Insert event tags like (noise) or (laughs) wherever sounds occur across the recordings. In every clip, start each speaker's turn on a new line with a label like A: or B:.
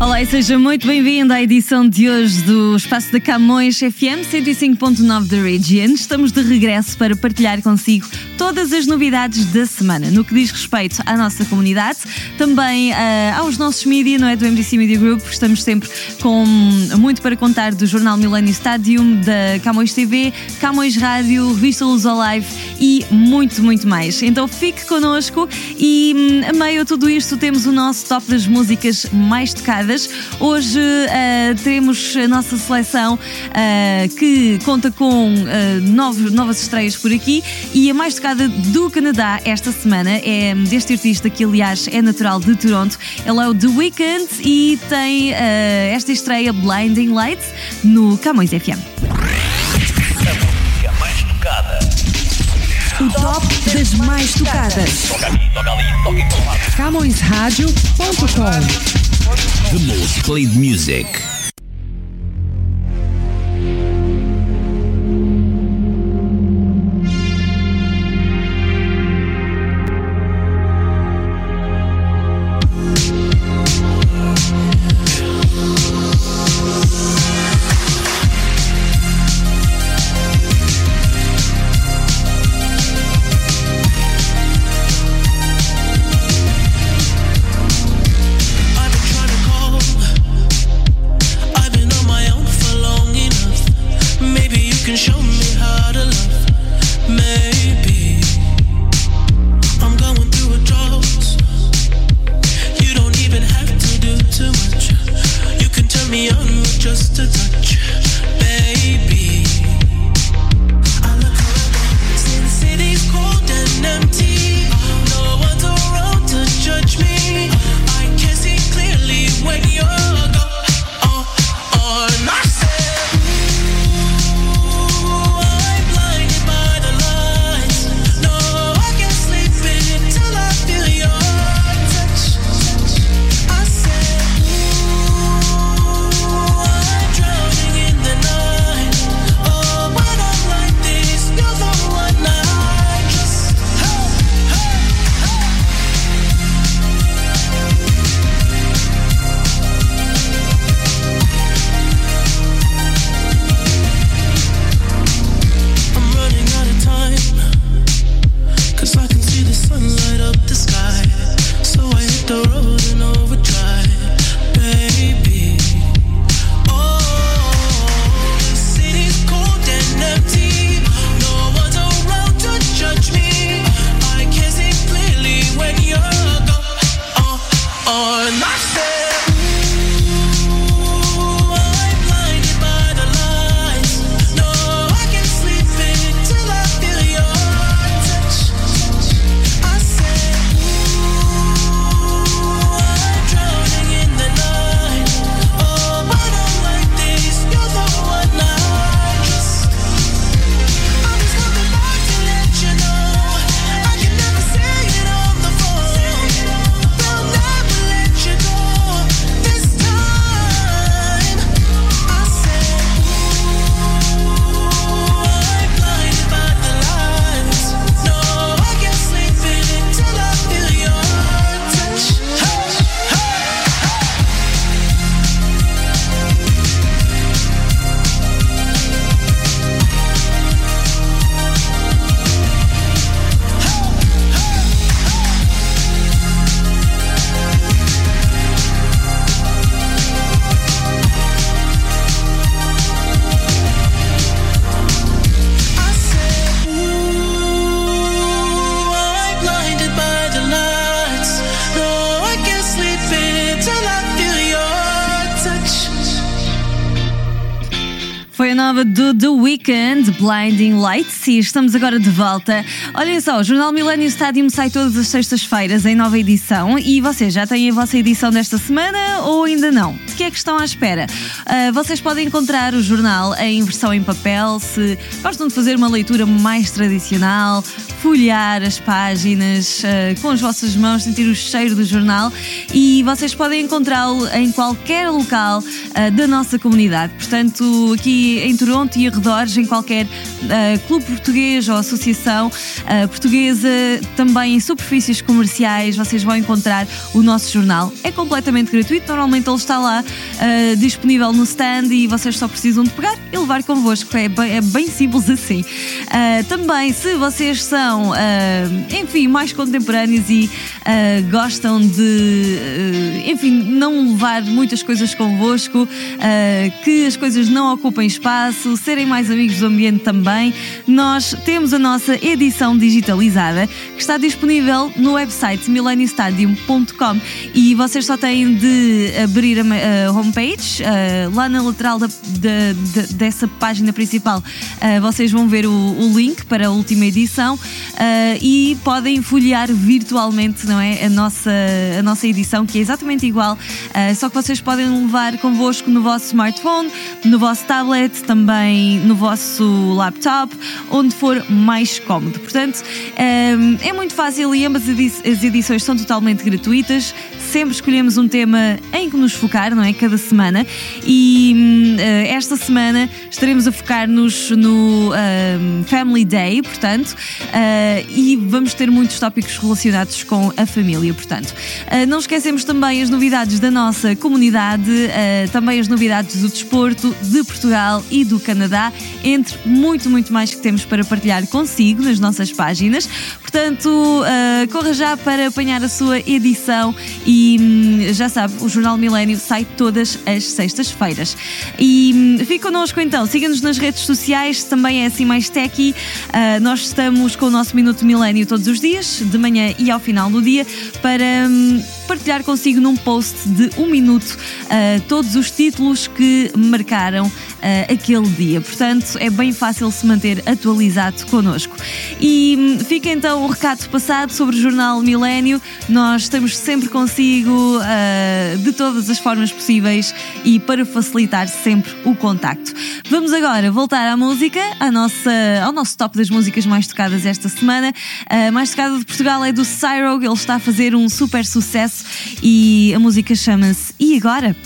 A: Olá e seja muito bem-vindo à edição de hoje do Espaço da Camões FM 105.9 da Region. Estamos de regresso para partilhar consigo todas as novidades da semana no que diz respeito à nossa comunidade, também uh, aos nossos mídias, não é? Do MDC Media Group. Estamos sempre com muito para contar do Jornal Millennium Stadium, da Camões TV, Camões Rádio, Revista Luz Live e muito, muito mais. Então fique connosco e a meio a tudo isto temos o nosso top das músicas mais tocadas Hoje uh, teremos a nossa seleção uh, que conta com uh, novos, novas estreias por aqui e a mais tocada do Canadá esta semana é deste artista que, aliás, é natural de Toronto. Ele é o The Weeknd e tem esta estreia Blinding Lights no Camões FM.
B: A mais tocada.
C: O top das mais tocadas.
B: Toca ali, toca ali, toca em todo lado.
C: CamõesRádio.com
B: The most played music.
A: Nova do The Weeknd, Blinding Lights, e estamos agora de volta. Olhem só, o Jornal Millennium Stadium sai todas as sextas-feiras em nova edição e vocês já têm a vossa edição desta semana ou ainda não? De que é que estão à espera? Uh, vocês podem encontrar o jornal em versão em papel se gostam de fazer uma leitura mais tradicional, folhear as páginas uh, com as vossas mãos, sentir o cheiro do jornal e vocês podem encontrá-lo em qualquer local uh, da nossa comunidade. Portanto, aqui em Toronto e arredores, em qualquer uh, clube português ou associação uh, portuguesa, também em superfícies comerciais, vocês vão encontrar o nosso jornal. É completamente gratuito, normalmente ele está lá uh, disponível no stand e vocês só precisam de pegar e levar convosco. É bem, é bem simples (laughs) assim. também, se vocês são, enfim, mais contemporâneos e gostam de, enfim, não levar muitas coisas convosco, que as coisas não ocupem espaço, serem mais amigos do ambiente também, nós temos a nossa edição digitalizada que está disponível no website millenniumstadium.com e vocês só têm de abrir a, homepage, uh, lá na lateral da, dessa página principal, uh, vocês vão ver o, o, link para a última edição uh, e podem folhear virtualmente não é, a, nossa, a nossa edição, que é exatamente igual, só que vocês podem levar convosco no vosso smartphone, no vosso tablet, também no vosso laptop, onde for mais cómodo. Portanto, ehm, é muito fácil e ambas as edições são totalmente gratuitas. Sempre escolhemos um tema em que nos focar, não é? Cada semana. E uh, esta semana estaremos a focar-nos no uh, Family Day, portanto, uh, e vamos ter muitos tópicos relacionados com a família, portanto. não esquecemos também as novidades da nossa comunidade, também as novidades do desporto de Portugal e do Canadá, entre muito, muito mais que temos para partilhar consigo nas nossas páginas. Portanto, corra já para apanhar a sua edição e hum, já sabe, o Jornal Milênio sai todas as sextas-feiras. E hum, fique connosco então, siga-nos nas redes sociais, também é assim mais techy. Uh, nós estamos com o nosso Minuto Milênio todos os dias, de manhã e ao final do dia, para hum, partilhar consigo num post de um minuto uh, todos os títulos que marcaram uh, aquele dia. Portanto, é bem fácil se manter atualizado connosco. E fica então o recado passado sobre o Jornal Milênio. Nós estamos sempre consigo uh, de todas as formas possíveis e para facilitar sempre o contacto. Vamos agora voltar à música, à nossa, ao nosso top das músicas mais tocadas esta semana. A mais tocada de Portugal é do Cyro, ele está a fazer um super sucesso e a música chama-se E Agora?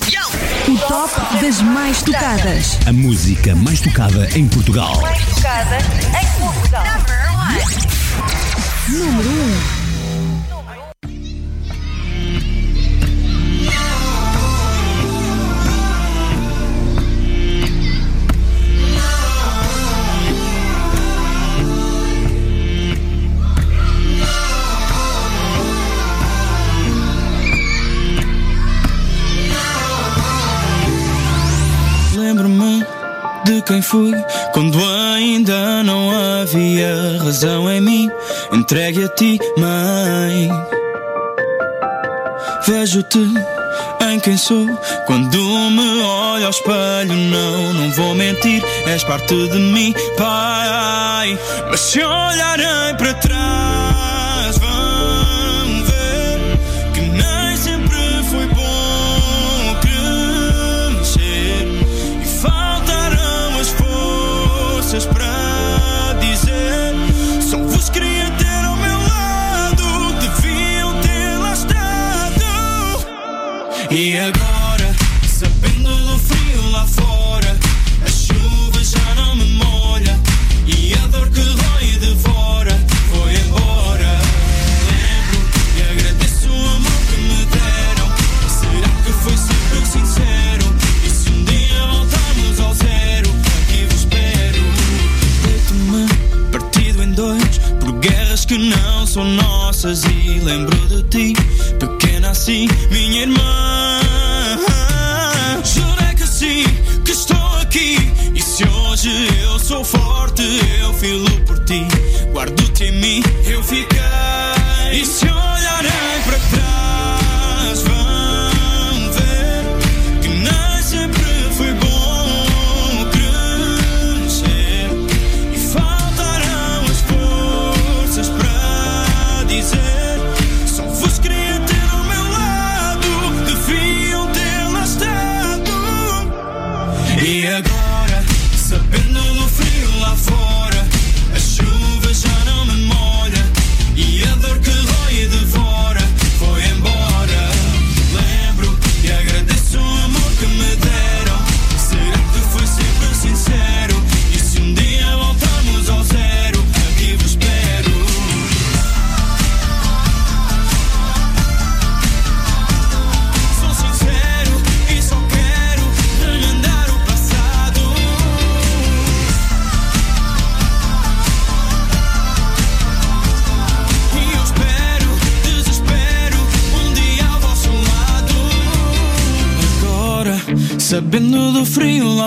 D: O top das mais tocadas.
B: A música mais tocada em Portugal.
D: Mais tocada em Portugal. Número 1.
E: Quem fui quando ainda não havia razão em mim. Entregue a ti, mãe. Vejo-te em quem sou quando me olho ao espelho. Não, não vou mentir, és parte de mim, pai. Mas se olharem para trás, E agora, sabendo do frio lá fora, a chuva já não me molha e a dor que dói e devora foi embora. Lembro e agradeço o amor que me deram. Será que foi sempre sincero? E se um dia voltarmos ao zero, aqui vos espero. Deito-me partido em dois por guerras que não são nossas e lembro de ti, minha irmã. Jurei que sim, que estou aqui. E se hoje eu sou forte, eu filo por ti. Guardo-te em mim, eu fiquei. E se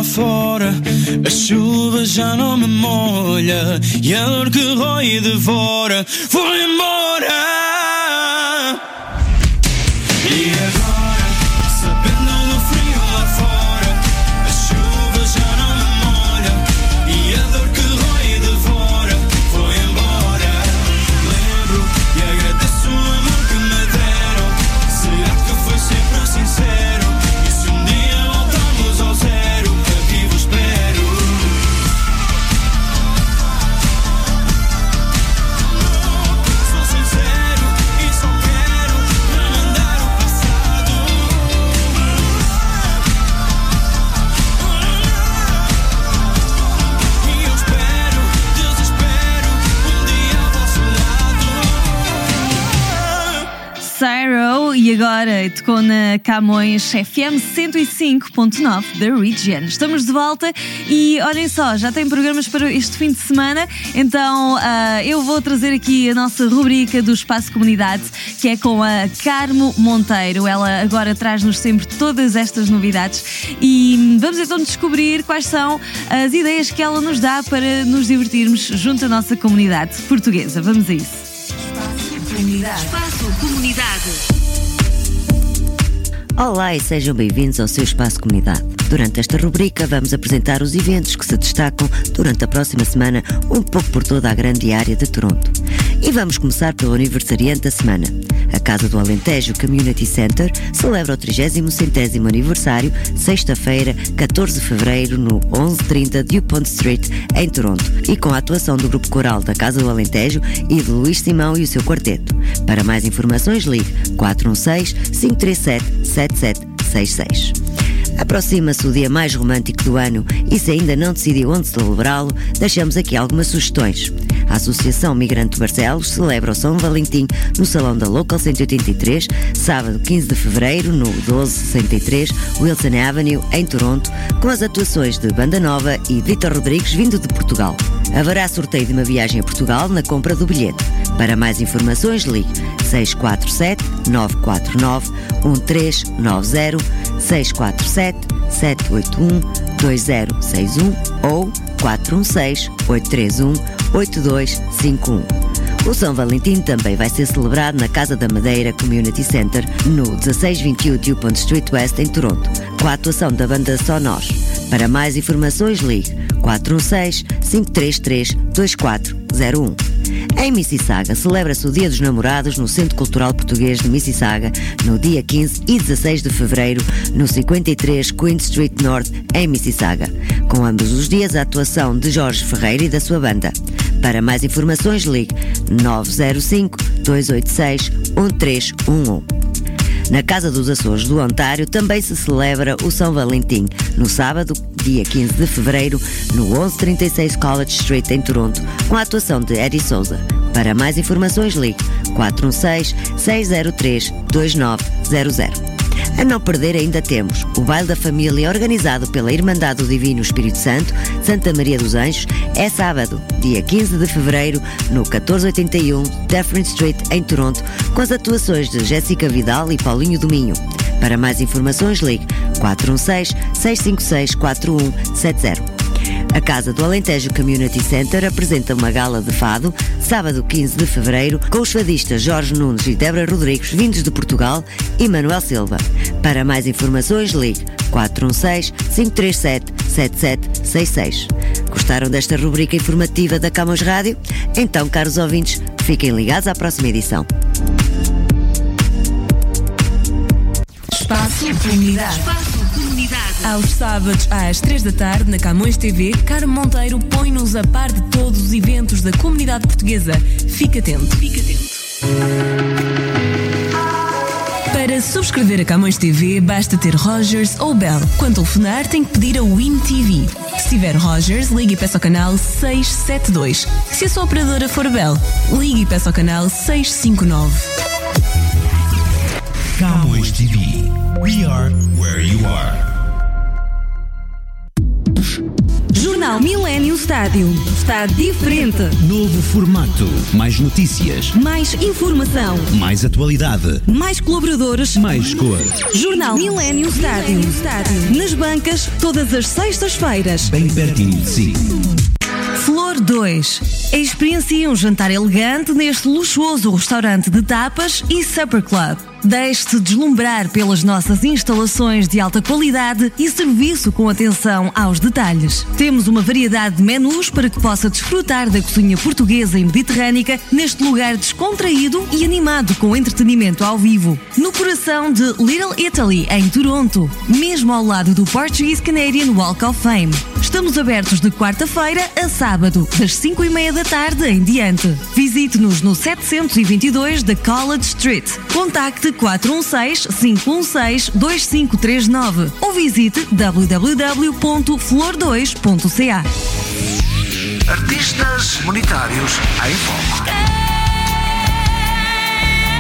F: fora, a chuva já não me molha e a dor que rói e devora foi embora.
A: E agora tocou na Camões FM 105.9 da Region. Estamos de volta e olhem só, já tem programas para este fim de semana, então ah, eu vou trazer aqui a nossa rubrica do Espaço Comunidade, que é com a Carmo Monteiro. Ela agora traz-nos sempre todas estas novidades e vamos então descobrir quais são as ideias que ela nos dá para nos divertirmos junto à nossa comunidade portuguesa. Vamos a isso.
C: Espaço Comunidade.
G: Olá e sejam bem-vindos ao seu Espaço Comunidade. Durante esta rubrica vamos apresentar os eventos que se destacam durante a próxima semana um pouco por toda a grande área de Toronto. E vamos começar pelo aniversariante da semana. A Casa do Alentejo Community Center celebra o 30 centésimo aniversário, sexta-feira, 14 de fevereiro, no 1130 Dupont Street, em Toronto, e com a atuação do grupo coral da Casa do Alentejo e de Luís Simão e o seu quarteto. Para mais informações, ligue 416-537-7766. Aproxima-se o dia mais romântico do ano e se ainda não decidiu onde celebrá-lo, deixamos aqui algumas sugestões. A Associação Migrante Barcelos celebra o São Valentim no Salão da Local 183, sábado 15 de fevereiro, no 1263 Wilson Avenue, em Toronto, com as atuações de Banda Nova e Vitor Rodrigues, vindo de Portugal. Haverá sorteio de uma viagem a Portugal na compra do bilhete. Para mais informações, ligue 647 949 1390 647 781 2061 ou 416 831 8251. O São Valentim também vai ser celebrado na Casa da Madeira Community Center, no 1621 Dupont Street West, em Toronto, com a atuação da banda Só Nós. Para mais informações, ligue 416-533-2401. Em Mississauga, celebra-se o Dia dos Namorados no Centro Cultural Português de Mississauga, no dia 15 e 16 de fevereiro, no 53 Queen Street North, em Mississauga. Com ambos os dias, a atuação de Jorge Ferreira e da sua banda. Para mais informações, ligue 905-286-1311. Na Casa dos Açores do Ontário também se celebra o São Valentim, no sábado, dia 15 de fevereiro, no 1136 College Street, em Toronto, com a atuação de Eddie Souza. Para mais informações, ligue 416-603-2900. A não perder ainda temos o Baile da Família organizado pela Irmandade do Divino Espírito Santo, Santa Maria dos Anjos, é sábado, dia 15 de fevereiro, no 1481 Dufferin Street, em Toronto, com as atuações de Jéssica Vidal e Paulinho Dominho. Para mais informações, ligue 416-656-4170. A Casa do Alentejo Community Center apresenta uma gala de fado, sábado 15 de fevereiro, com os fadistas Jorge Nunes e Débora Rodrigues, vindos de Portugal, e Manuel Silva. Para mais informações, ligue 416-537-7766. Gostaram desta rubrica informativa da Camões Rádio? Então, caros ouvintes, fiquem ligados à próxima edição.
C: Espaço Comunidade. Espaço Comunidade. Aos sábados, às 3 da tarde, na Camões TV, Carmo Monteiro põe-nos a par de todos os eventos da comunidade portuguesa. Fique atento. Fique atento. Para subscrever a Camões TV, basta ter Rogers ou Bell. Quando telefonar, tem que pedir a Win TV. Se tiver Rogers, ligue e peça ao canal 672. Se a sua operadora for Bell, ligue e peça ao canal 659.
B: Camões TV. We are where you are.
A: Jornal Millennium Stádio. Está diferente.
B: Novo formato. Mais notícias.
A: Mais informação.
B: Mais atualidade.
A: Mais colaboradores.
B: Mais cor.
A: Jornal Millennium Stádio. Nas bancas, todas as sextas-feiras.
B: Bem pertinho de si.
A: Flor 2. Experiencia um jantar elegante neste luxuoso restaurante de tapas e supper club. Deixe-se deslumbrar pelas nossas instalações de alta qualidade e serviço com atenção aos detalhes. Temos uma variedade de menus para que possa desfrutar da cozinha portuguesa e mediterrânica neste lugar descontraído e animado com entretenimento ao vivo. No coração de Little Italy, em Toronto, mesmo ao lado do Portuguese Canadian Walk of Fame. Estamos abertos de quarta-feira a sábado, das 5 e meia da tarde em diante. Visite-nos no 722 da College Street. Contacte 416-516-2539 ou visite www.flor2.ca.
H: Artistas monetários em foco.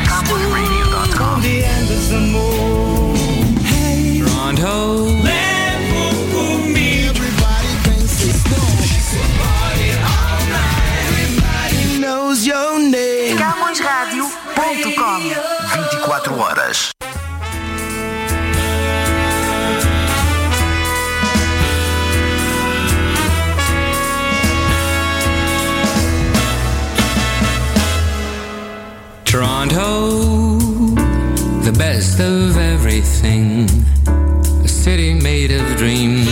H: CamõesRadio.com
I: Toronto.
H: knows your name.
J: CamõesRádio.com
H: 24 horas.
I: Toronto, the best of everything. A city made of dreams.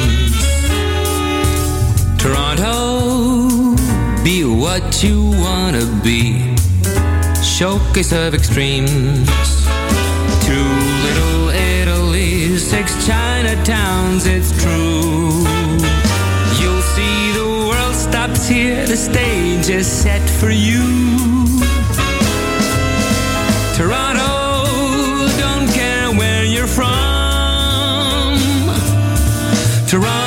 I: Toronto, be what you wanna be. Showcase of extremes. Six Chinatowns, it's true. You'll see the world stops here, the stage is set for you. Toronto, don't care where you're from. Toronto,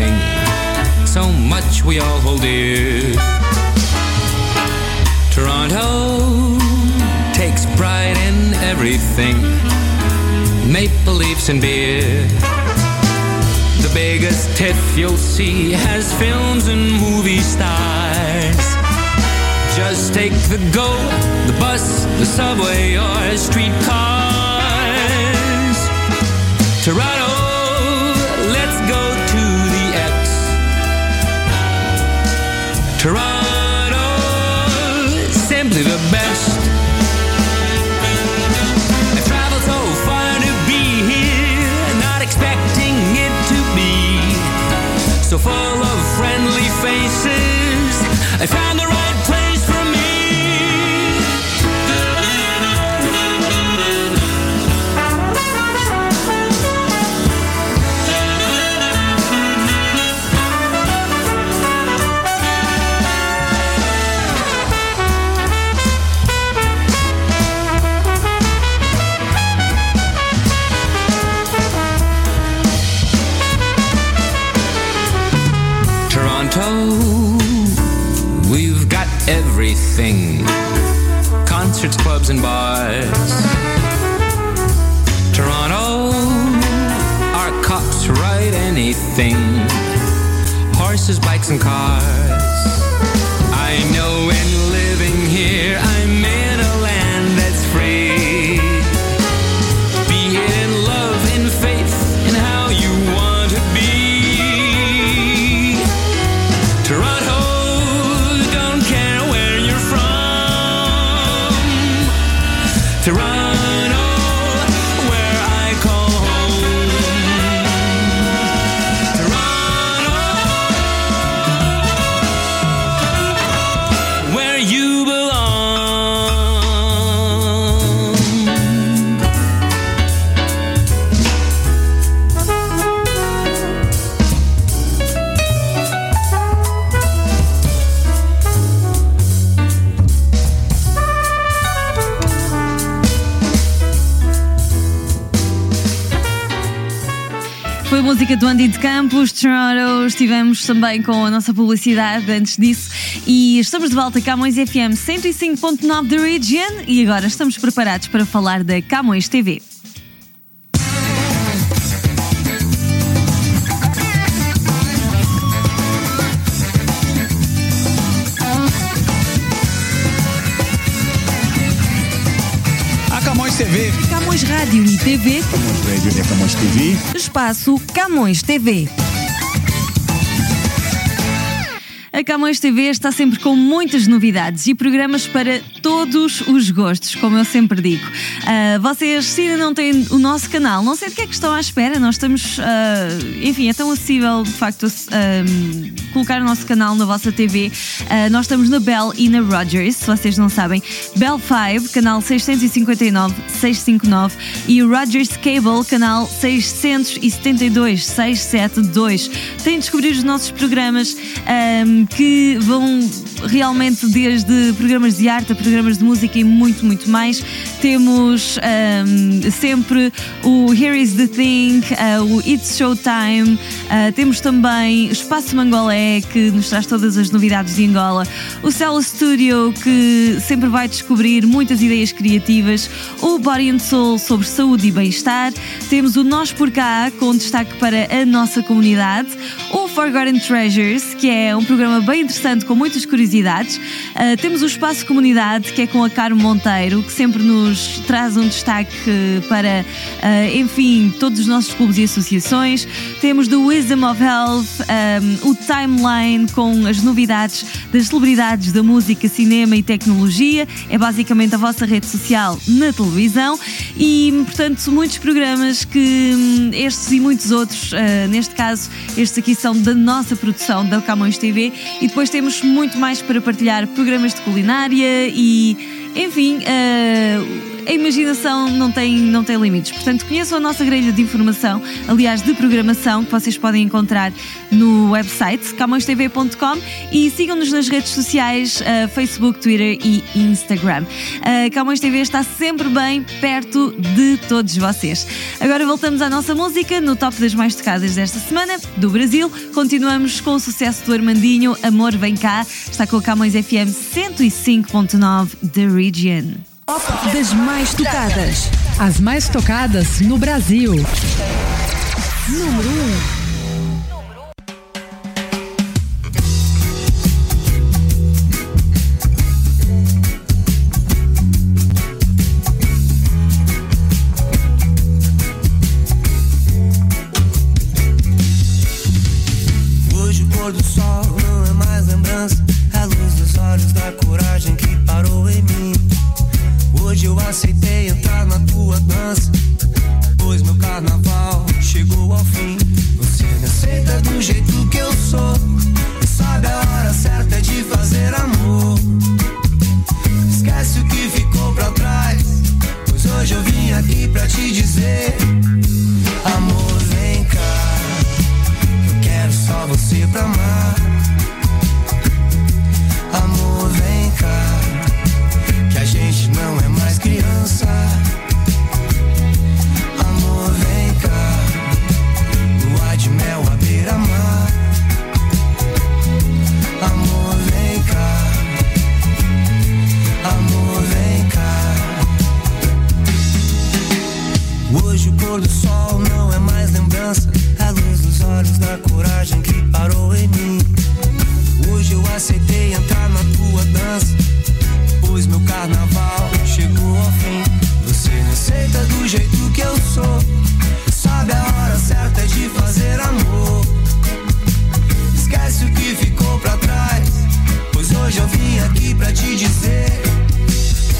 I: everything. So much we all hold dear. Toronto takes pride in everything maple leaves and beer. The biggest tiff you'll see has films and movie stars. Just take the go, the bus, the subway, or streetcars. Toronto, The. a
A: música do Andy de Campos, Toronto. Estivemos também com a nossa publicidade antes disso. E estamos de volta a Camões FM 105.9 da Region. E agora estamos preparados para falar da Camões TV.
K: TV.
A: Camões Rádio e TV,
K: Camões Radio e Camões TV.
A: espaço Camões TV. A Camões TV está sempre com muitas novidades e programas para todos os gostos, como eu sempre digo. Ah, vocês, se ainda não têm o nosso canal, não sei de que é que estão à espera, nós estamos, ah, enfim, é tão acessível de facto ah, colocar o nosso canal na vossa TV. Ah, nós estamos na Bell e na Rogers, se vocês não sabem. Bell 5, canal 659, 659 e Rogers Cable, canal 672, 672. Têm de descobrir os nossos programas ahm, que vão realmente desde programas de arte a programas de música e muito, muito mais. Temos ahm, sempre o Here is the Thing, ah, o It's Showtime, ah, temos também Espaço Mangolé, que nos traz todas as novidades de Angola, o Cell Studio, que sempre vai descobrir muitas ideias criativas, o Body and Soul sobre saúde e bem-estar, temos o Nós por Cá, com destaque para a nossa comunidade, o Forgotten Treasures, que é um programa bem interessante com muitas curiosidades, Ah, temos o Espaço Comunidade, que é com a Caro Monteiro, que sempre nos traz um destaque para, ah, enfim, todos os nossos clubes e associações. Temos do Wisdom of Health, um, o Timeline com as novidades das celebridades da música, cinema e tecnologia. É basicamente a vossa rede social na televisão e, portanto, muitos programas que hum, estes e muitos outros, ah, neste caso, estes aqui são da nossa produção da Camões TV e depois temos muito mais para partilhar programas de culinária e, enfim. ah, a imaginação não tem, não tem limites. Portanto, conheçam a nossa grelha de informação, aliás, de programação, que vocês podem encontrar no website camõestv.com e sigam-nos nas redes sociais, uh, Facebook, Twitter e Instagram. Uh, Camões TV está sempre bem perto de todos vocês. Agora voltamos à nossa música, no top das mais tocadas desta semana, do Brasil. Continuamos com o sucesso do Armandinho, Amor Vem Cá. Está com a Camões FM 105.9 The Region.
C: Das mais tocadas.
L: As mais tocadas no Brasil.
M: Hoje o aceitei entrar na tua dança. Pois meu carnaval chegou ao fim. Você me aceita do jeito que eu sou. Sabe a hora certa de fazer amor. Esquece o que ficou pra trás. Pois hoje eu vim aqui pra te dizer: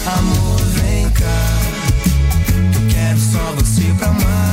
M: Amor, vem cá. Eu quero só você pra amar.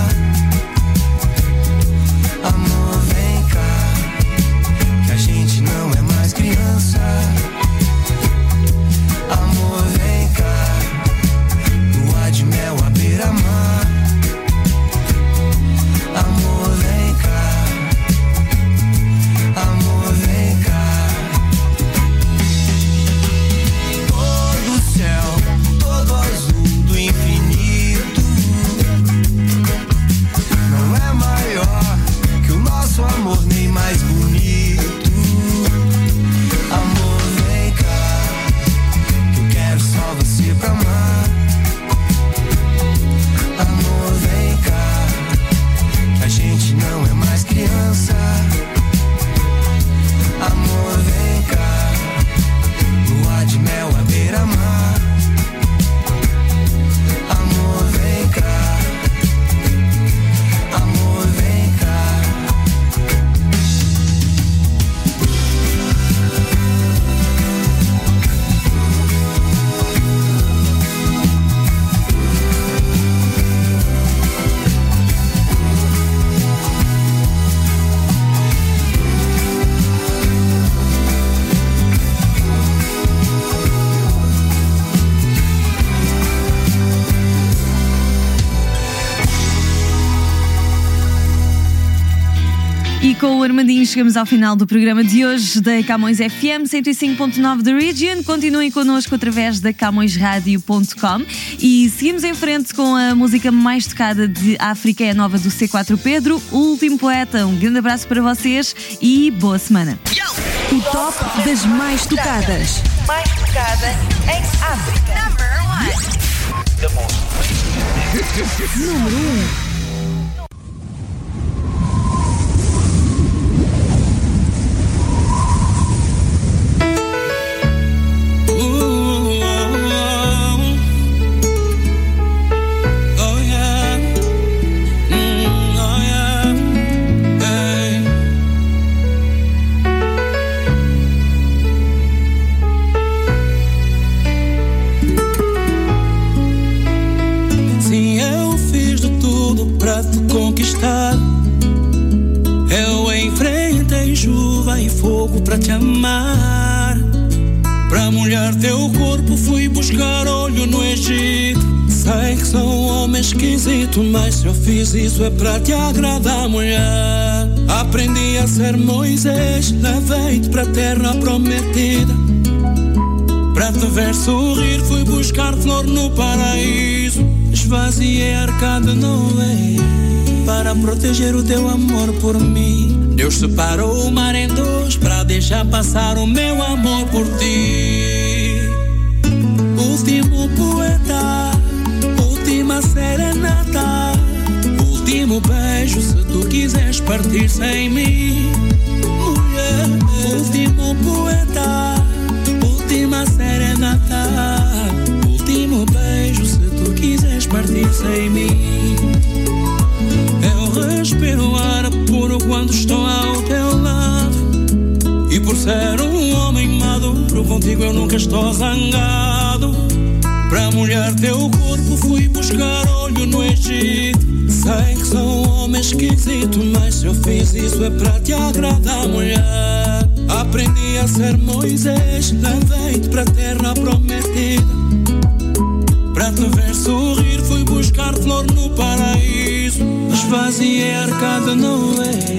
A: Com o Armandinho chegamos ao final do programa de hoje da Camões FM 105.9 da Region. Continuem connosco através da camõesradio.com e seguimos em frente com a música mais tocada de África, é a nova do C4 Pedro, o último poeta. Um grande abraço para vocês e boa semana.
C: O top das mais tocadas.
N: Mais tocada em África.
C: Número 1.
F: Conquistar. Eu enfrentei chuva e fogo pra te amar. Pra molhar teu corpo fui buscar olho no Egito. Sei que sou um homem esquisito, mas se eu fiz isso é pra te agradar, mulher. Aprendi a ser Moisés, levei-te pra terra prometida. Pra te ver sorrir, fui buscar flor no paraíso. Esvaziei a arca de Noé para proteger o teu amor por mim. Deus separou o mar em dois para deixar passar o meu amor por ti. Último poeta, última serenata, último beijo se tu quiseres partir sem mim. Mulher, último poeta, última serenata, último beijo se tu quiseres partir sem mim. Contigo eu nunca estou zangado. Pra molhar teu corpo fui buscar olho no Egito. Sei que sou um homem esquisito, mas se eu fiz isso é pra te agradar, mulher. Aprendi a ser Moisés, levei-te pra terra prometida. Pra te ver sorrir, fui buscar flor no paraíso. Esvaziei a arca de Noé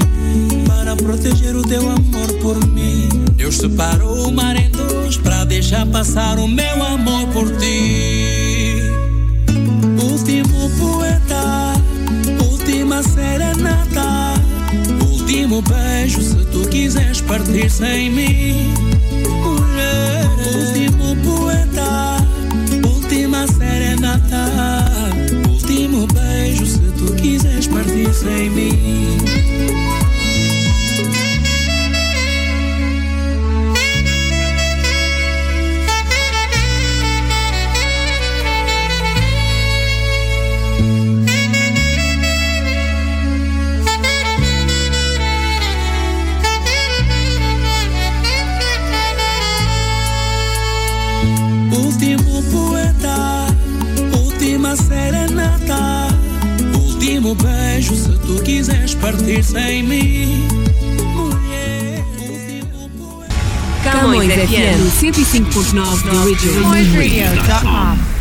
F: para proteger o teu amor por mim. Deus separou o mar em dois para deixar passar o meu amor por ti. Último poeta, última serenata, último beijo se tu quiseres partir sem mim. Mulher, último poeta, última serenata, último beijo se tu quiseres partir sem mim. Tu quiseres partir sem mim. Mulher.
C: Camões FM 105.9 da Region.
N: CamõesRadio.com.